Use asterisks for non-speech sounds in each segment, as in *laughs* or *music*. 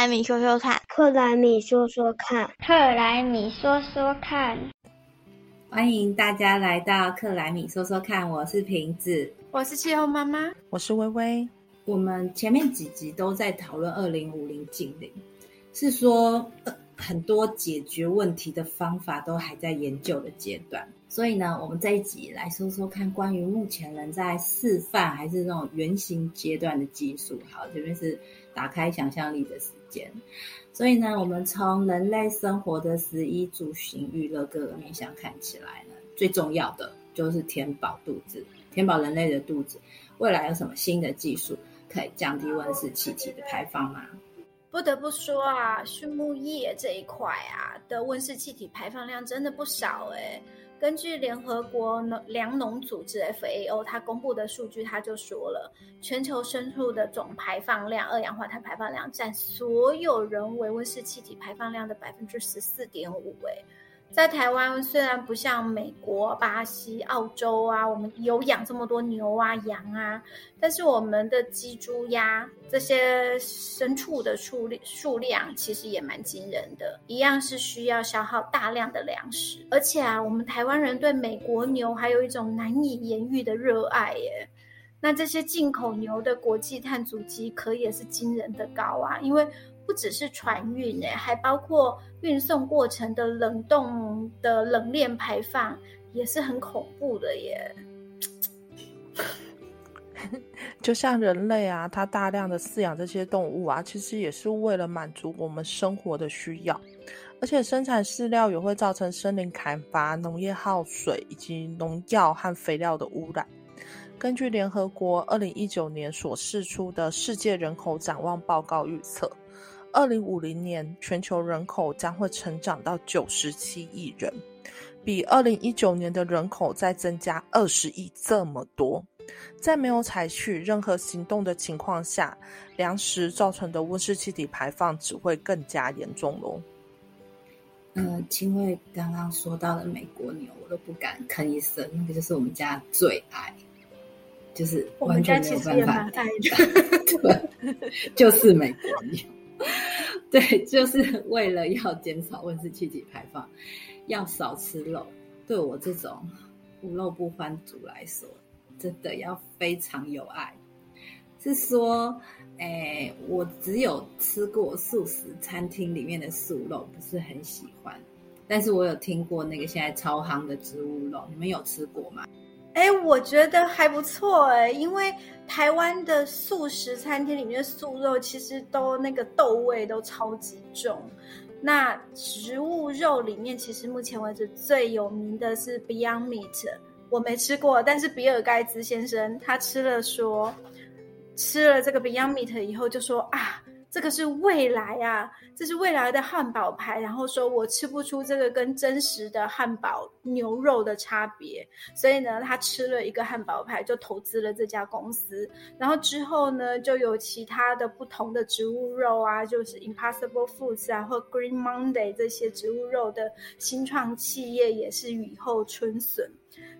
莱米说说看，克莱米说说看，克莱米说说看。欢迎大家来到克莱米说说看，我是瓶子，我是气候妈妈，我是微微。我们前面几集都在讨论二零五零近零，是说很多解决问题的方法都还在研究的阶段。所以呢，我们这一集来说说看，关于目前人在示范还是那种原型阶段的技术。好，这边是打开想象力的时间。所以呢，我们从人类生活的十一主型娱乐各个面向看起来呢，最重要的就是填饱肚子，填饱人类的肚子。未来有什么新的技术可以降低温室气体的排放吗？不得不说啊，畜牧业这一块啊的温室气体排放量真的不少哎。根据联合国农粮农组织 FAO，它公布的数据，它就说了，全球牲畜的总排放量，二氧化碳排放量占所有人为温室气体排放量的百分之十四点五，哎。在台湾，虽然不像美国、巴西、澳洲啊，我们有养这么多牛啊、羊啊，但是我们的鸡、猪、鸭这些牲畜的数量数量其实也蛮惊人的，一样是需要消耗大量的粮食。而且啊，我们台湾人对美国牛还有一种难以言喻的热爱耶。那这些进口牛的国际碳足迹可也是惊人的高啊，因为。不只是船运诶，还包括运送过程的冷冻的冷链排放，也是很恐怖的耶。*laughs* 就像人类啊，它大量的饲养这些动物啊，其实也是为了满足我们生活的需要，而且生产饲料也会造成森林砍伐、农业耗水以及农药和肥料的污染。根据联合国二零一九年所释出的世界人口展望报告预测。二零五零年，全球人口将会成长到九十七亿人，比二零一九年的人口再增加二十亿这么多。在没有采取任何行动的情况下，粮食造成的温室气体排放只会更加严重喽。嗯，因为刚刚说到的美国牛，我都不敢吭一声，那个就是我们家最爱，就是完全没有办法爱的，*laughs* 就是美国牛。*laughs* 对，就是为了要减少温室气体排放，要少吃肉。对我这种无肉不欢族来说，真的要非常有爱。是说，哎，我只有吃过素食餐厅里面的素肉，不是很喜欢。但是我有听过那个现在超夯的植物肉，你们有吃过吗？哎，我觉得还不错哎，因为台湾的素食餐厅里面素肉其实都那个豆味都超级重。那植物肉里面，其实目前为止最有名的是 Beyond Meat，我没吃过，但是比尔盖茨先生他吃了说，吃了这个 Beyond Meat 以后就说啊。这个是未来啊，这是未来的汉堡牌。然后说我吃不出这个跟真实的汉堡牛肉的差别，所以呢，他吃了一个汉堡牌，就投资了这家公司。然后之后呢，就有其他的不同的植物肉啊，就是 Impossible Foods 啊，或 Green Monday 这些植物肉的新创企业也是雨后春笋，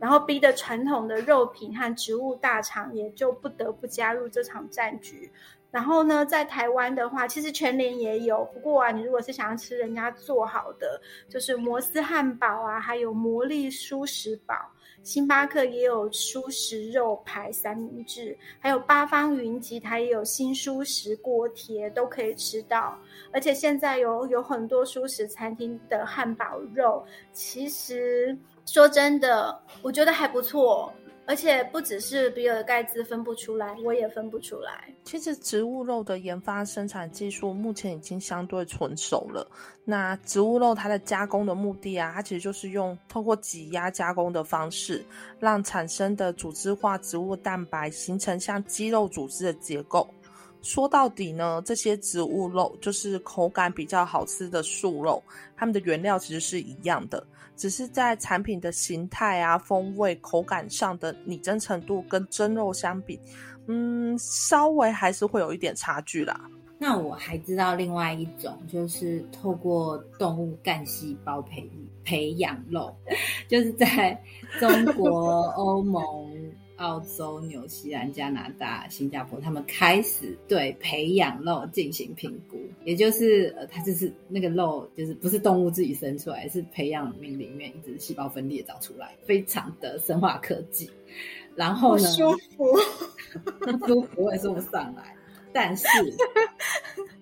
然后逼得传统的肉品和植物大厂也就不得不加入这场战局。然后呢，在台湾的话，其实全联也有。不过啊，你如果是想要吃人家做好的，就是摩斯汉堡啊，还有魔力舒食堡，星巴克也有舒食肉排三明治，还有八方云集，它也有新舒食锅贴，都可以吃到。而且现在有有很多舒食餐厅的汉堡肉，其实说真的，我觉得还不错。而且不只是比尔盖茨分不出来，我也分不出来。其实植物肉的研发生产技术目前已经相对成熟了。那植物肉它的加工的目的啊，它其实就是用透过挤压加工的方式，让产生的组织化植物蛋白形成像肌肉组织的结构。说到底呢，这些植物肉就是口感比较好吃的素肉，它们的原料其实是一样的。只是在产品的形态啊、风味、口感上的拟真程度跟真肉相比，嗯，稍微还是会有一点差距啦。那我还知道另外一种，就是透过动物干细胞培培养肉，*laughs* 就是在中国、*laughs* 欧盟、澳洲、纽西兰、加拿大、新加坡，他们开始对培养肉进行评估，也就是呃，它就是那个肉，就是不是动物自己生出来，是培养皿里面一直细胞分裂长出来，非常的生化科技。然后呢，舒服，*laughs* 舒服我也说不上来。但是，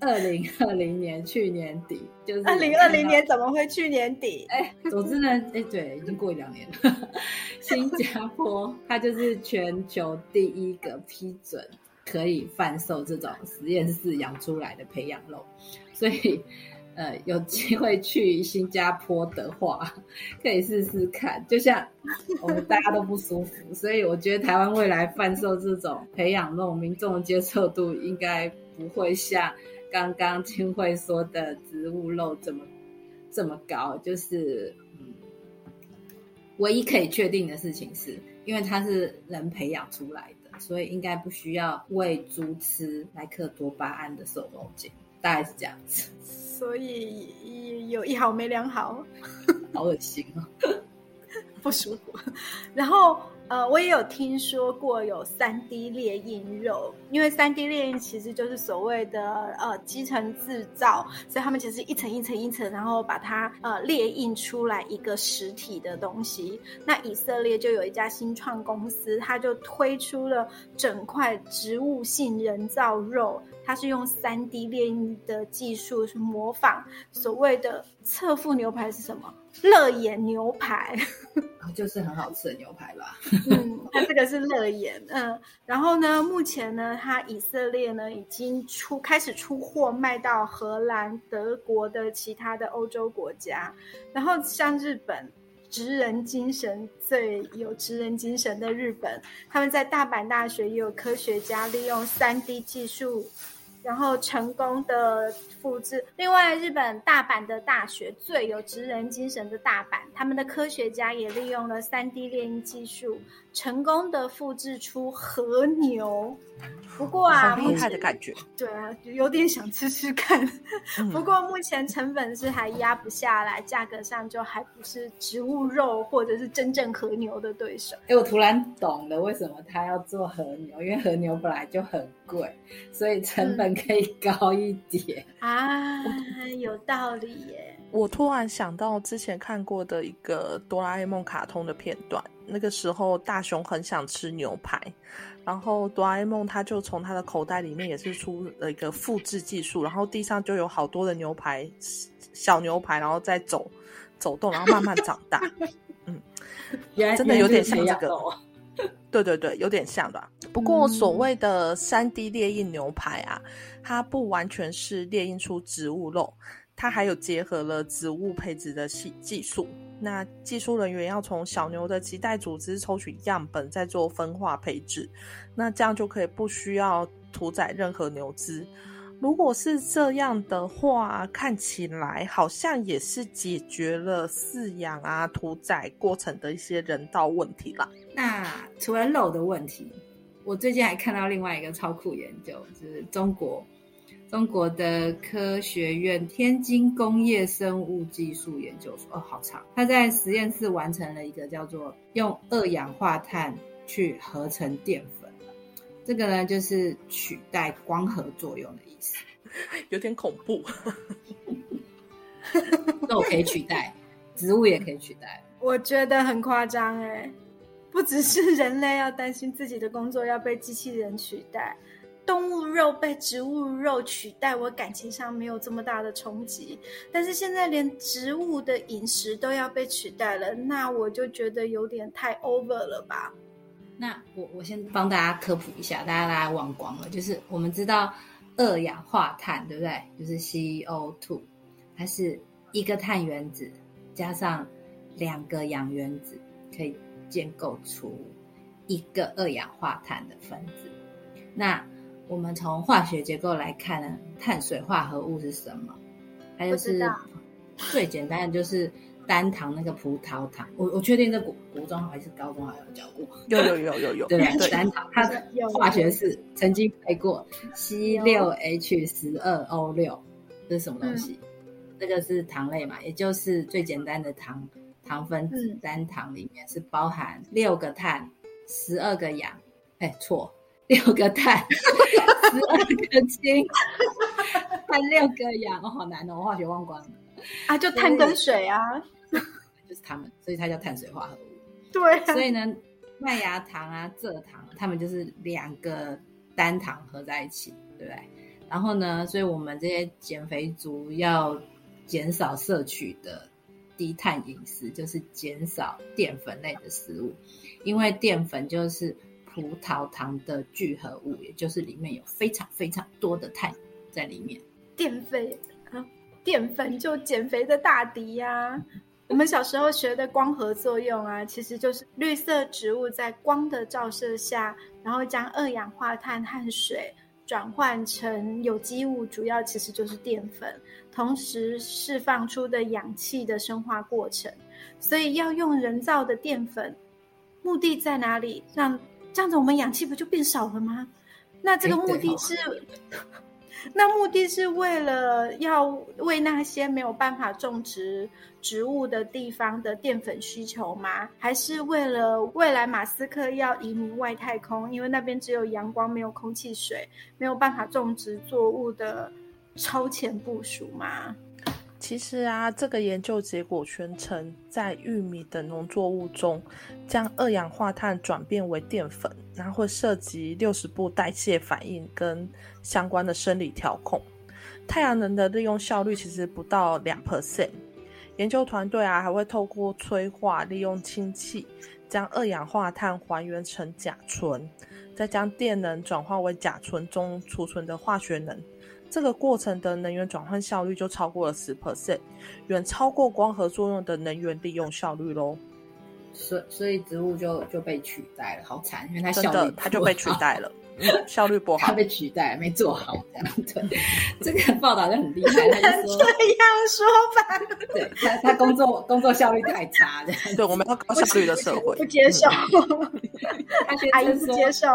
二零二零年去年底就是二零二零年怎么会去年底？哎，总之呢，哎，对，已经过一两年了。*laughs* 新加坡它就是全球第一个批准可以贩售这种实验室养出来的培养肉，所以。呃，有机会去新加坡的话，*laughs* 可以试试看。就像我们大家都不舒服，所以我觉得台湾未来贩售这种培养肉，民众的接受度应该不会像刚刚金慧说的植物肉这么这么高。就是，唯一可以确定的事情是，因为它是人培养出来的，所以应该不需要喂猪吃莱克多巴胺的瘦肉精，大概是这样子。所以有一好没两好，好恶心啊，不舒服。然后呃，我也有听说过有三 D 列印肉，因为三 D 列印其实就是所谓的呃基层制造，所以他们其实一层一层一层，然后把它呃列印出来一个实体的东西。那以色列就有一家新创公司，它就推出了整块植物性人造肉。它是用三 D 列印的技术，是模仿所谓的侧腹牛排是什么？乐眼牛排，*laughs* 就是很好吃的牛排吧？*laughs* 嗯，它这个是乐眼，嗯，然后呢，目前呢，它以色列呢已经出开始出货卖到荷兰、德国的其他的欧洲国家，然后像日本。职人精神最有职人精神的日本，他们在大阪大学也有科学家利用三 D 技术，然后成功的复制。另外，日本大阪的大学最有职人精神的大阪，他们的科学家也利用了 3D 列印技术，成功的复制出和牛。不过啊，厉害的感觉，对啊，有点想吃吃看。不过目前成本是还压不下来，价格上就还不是植物肉或者是真正和牛的对手。哎，我突然懂了，为什么他要做和牛？因为和牛本来就很贵，所以成本可以高一点啊，有道理耶。我突然想到之前看过的一个哆啦 A 梦卡通的片段，那个时候大雄很想吃牛排。然后哆啦 A 梦他就从他的口袋里面也是出了一个复制技术，然后地上就有好多的牛排，小牛排，然后再走走动，然后慢慢长大。*laughs* 嗯，真的有点像这个。对对对，有点像的。*laughs* 不过所谓的三 D 列印牛排啊，它不完全是列印出植物肉，它还有结合了植物配置的技技术。那技术人员要从小牛的脐带组织抽取样本，再做分化配置，那这样就可以不需要屠宰任何牛只。如果是这样的话，看起来好像也是解决了饲养啊、屠宰过程的一些人道问题啦。那除了肉的问题，我最近还看到另外一个超酷研究，就是中国。中国的科学院天津工业生物技术研究所哦，好长。他在实验室完成了一个叫做用二氧化碳去合成淀粉，这个呢就是取代光合作用的意思，*laughs* 有点恐怖。*laughs* 肉可以取代，植物也可以取代，我觉得很夸张哎，不只是人类要担心自己的工作要被机器人取代。动物肉被植物肉取代，我感情上没有这么大的冲击。但是现在连植物的饮食都要被取代了，那我就觉得有点太 over 了吧？那我我先帮大家科普一下，大家大家忘光了，就是我们知道二氧化碳对不对？就是 CO2，它是一个碳原子加上两个氧原子可以建构出一个二氧化碳的分子。那我们从化学结构来看呢，碳水化合物是什么？它就是最简单的，就是单糖那个葡萄糖。我我确定在国国中还是高中还有教过。有有有有有。*laughs* 对对，单糖，它的化学式曾经背过 C 六 H 十二 O 六，这是什么东西？这个是糖类嘛，也就是最简单的糖糖分子单糖里面是包含六个碳十二个氧，哎，错，六个碳，*laughs* 十二个氢，*laughs* 碳六个氧，哦，好难哦，我化学忘光了啊，就碳跟水啊，*laughs* 就是它们，所以它叫碳水化合物。对，所以呢，麦芽糖啊、蔗糖，它们就是两个单糖合在一起，对不对？然后呢，所以我们这些减肥族要减少摄取的低碳饮食，就是减少淀粉类的食物，因为淀粉就是葡萄糖的聚合物，也就是里面有非常非常多的碳在里面。淀粉啊，淀粉就减肥的大敌呀。我们小时候学的光合作用啊，其实就是绿色植物在光的照射下，然后将二氧化碳和水。转换成有机物，主要其实就是淀粉，同时释放出的氧气的生化过程。所以要用人造的淀粉，目的在哪里？让这样子我们氧气不就变少了吗？那这个目的是。*laughs* 那目的是为了要为那些没有办法种植植物的地方的淀粉需求吗？还是为了未来马斯克要移民外太空，因为那边只有阳光没有空气水，没有办法种植作物的超前部署吗？其实啊，这个研究结果宣称，在玉米等农作物中，将二氧化碳转变为淀粉，然后会涉及六十步代谢反应跟相关的生理调控。太阳能的利用效率其实不到两 percent。研究团队啊，还会透过催化利用氢气，将二氧化碳还原成甲醇，再将电能转化为甲醇中储存的化学能。这个过程的能源转换效率就超过了十 percent，远超过光合作用的能源利用效率喽。所所以植物就就被取代了，好惨，因为它效率它就被取代了，*laughs* 效率不好，它被取代没做好这样对，*laughs* 这个报道就很厉害，他就说 *laughs* 这样说吧，对他他工作工作效率太差的，对，我们要高效率的社会，不接受，他阿姨不接受。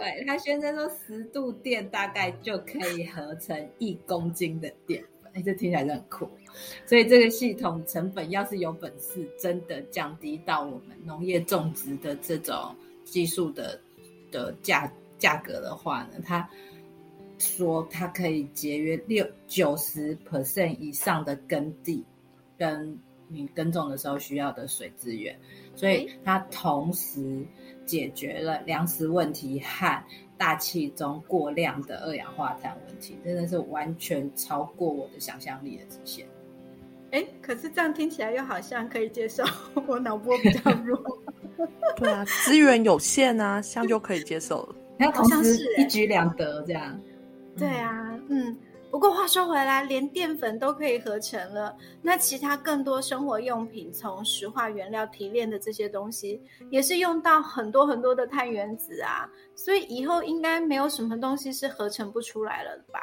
对他宣称说，十度电大概就可以合成一公斤的电，哎，这听起来就很酷。所以这个系统成本要是有本事真的降低到我们农业种植的这种技术的的价价格的话呢，他说它可以节约六九十 percent 以上的耕地跟你耕种的时候需要的水资源，所以它同时。解决了粮食问题和大气中过量的二氧化碳问题，真的是完全超过我的想象力的极限。哎，可是这样听起来又好像可以接受，我脑波比较弱。*laughs* 对啊，资源有限啊，这样就可以接受了。好像是一举两得这样。对啊，嗯。不不过话说回来，连淀粉都可以合成了，那其他更多生活用品从石化原料提炼的这些东西，也是用到很多很多的碳原子啊，所以以后应该没有什么东西是合成不出来了吧？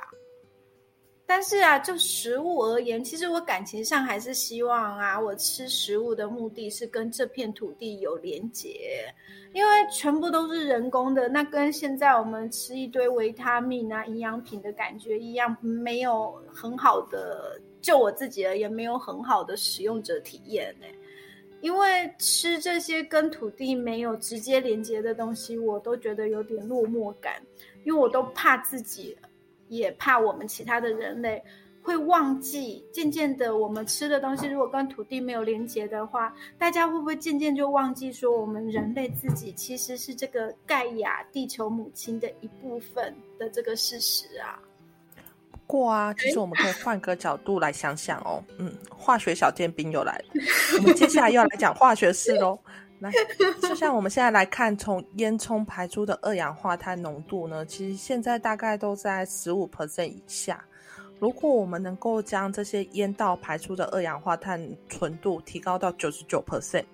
但是啊，就食物而言，其实我感情上还是希望啊，我吃食物的目的是跟这片土地有连结，因为全部都是人工的，那跟现在我们吃一堆维他命啊、营养品的感觉一样，没有很好的，就我自己而言，没有很好的使用者体验呢。因为吃这些跟土地没有直接连接的东西，我都觉得有点落寞感，因为我都怕自己。也怕我们其他的人类会忘记，渐渐的，我们吃的东西如果跟土地没有连接的话，大家会不会渐渐就忘记说，我们人类自己其实是这个盖亚地球母亲的一部分的这个事实啊？不过啊，其实我们可以换个角度来想想哦，嗯，化学小尖兵又来了，我们接下来要来讲化学式喽。来，就像我们现在来看，从烟囱排出的二氧化碳浓度呢，其实现在大概都在十五 percent 以下。如果我们能够将这些烟道排出的二氧化碳纯度提高到九十九 percent，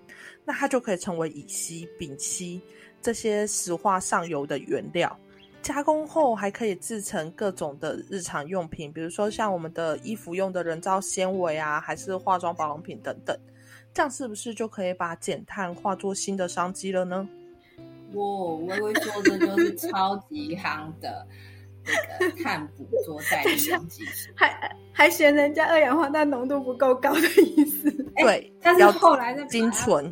那它就可以成为乙烯、丙烯这些石化上游的原料。加工后还可以制成各种的日常用品，比如说像我们的衣服用的人造纤维啊，还是化妆保养品等等。这样是不是就可以把减碳化作新的商机了呢？哇，微微说的就是超级夯的那个碳捕捉再利用技术，还还嫌人家二氧化碳浓度不够高的意思。对，但是后来那精纯，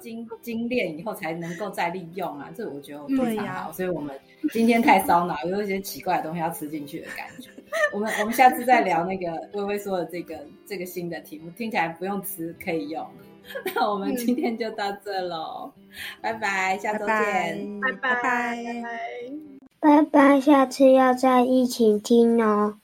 精精炼以后才能够再利用啊，这我觉得对非常呀好。所以我们今天太烧脑，有一些奇怪的东西要吃进去的感觉。我们我们下次再聊那个微微说的这个这个新的题目，听起来不用吃可以用。*laughs* 那我们今天就到这喽，拜拜，下周拜拜见。拜拜拜拜拜拜。拜拜，下次要再一起听哦。